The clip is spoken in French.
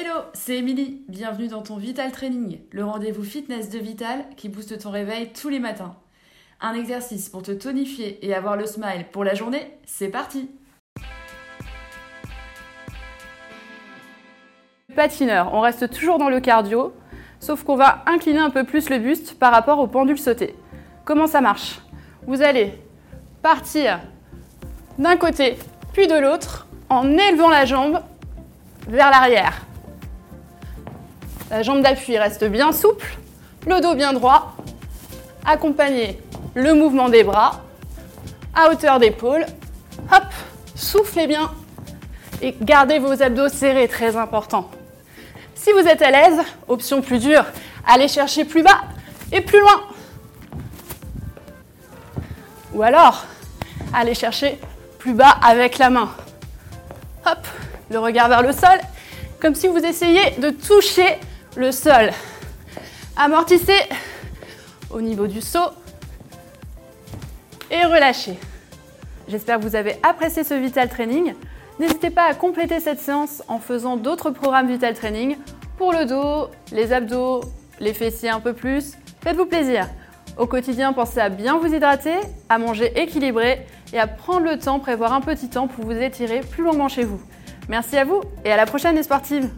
Hello, c'est Émilie. Bienvenue dans ton Vital Training, le rendez-vous fitness de Vital qui booste ton réveil tous les matins. Un exercice pour te tonifier et avoir le smile pour la journée, c'est parti Patineur, on reste toujours dans le cardio, sauf qu'on va incliner un peu plus le buste par rapport au pendule sauté. Comment ça marche? Vous allez partir d'un côté puis de l'autre en élevant la jambe vers l'arrière. La jambe d'appui reste bien souple, le dos bien droit. Accompagnez le mouvement des bras à hauteur d'épaule. Hop, soufflez bien et gardez vos abdos serrés, très important. Si vous êtes à l'aise, option plus dure, allez chercher plus bas et plus loin. Ou alors, allez chercher plus bas avec la main. Hop, le regard vers le sol, comme si vous essayiez de toucher le sol. Amortissez au niveau du saut et relâchez. J'espère que vous avez apprécié ce Vital Training. N'hésitez pas à compléter cette séance en faisant d'autres programmes Vital Training pour le dos, les abdos, les fessiers un peu plus. Faites-vous plaisir. Au quotidien, pensez à bien vous hydrater, à manger équilibré et à prendre le temps, prévoir un petit temps pour vous étirer plus longuement chez vous. Merci à vous et à la prochaine les sportives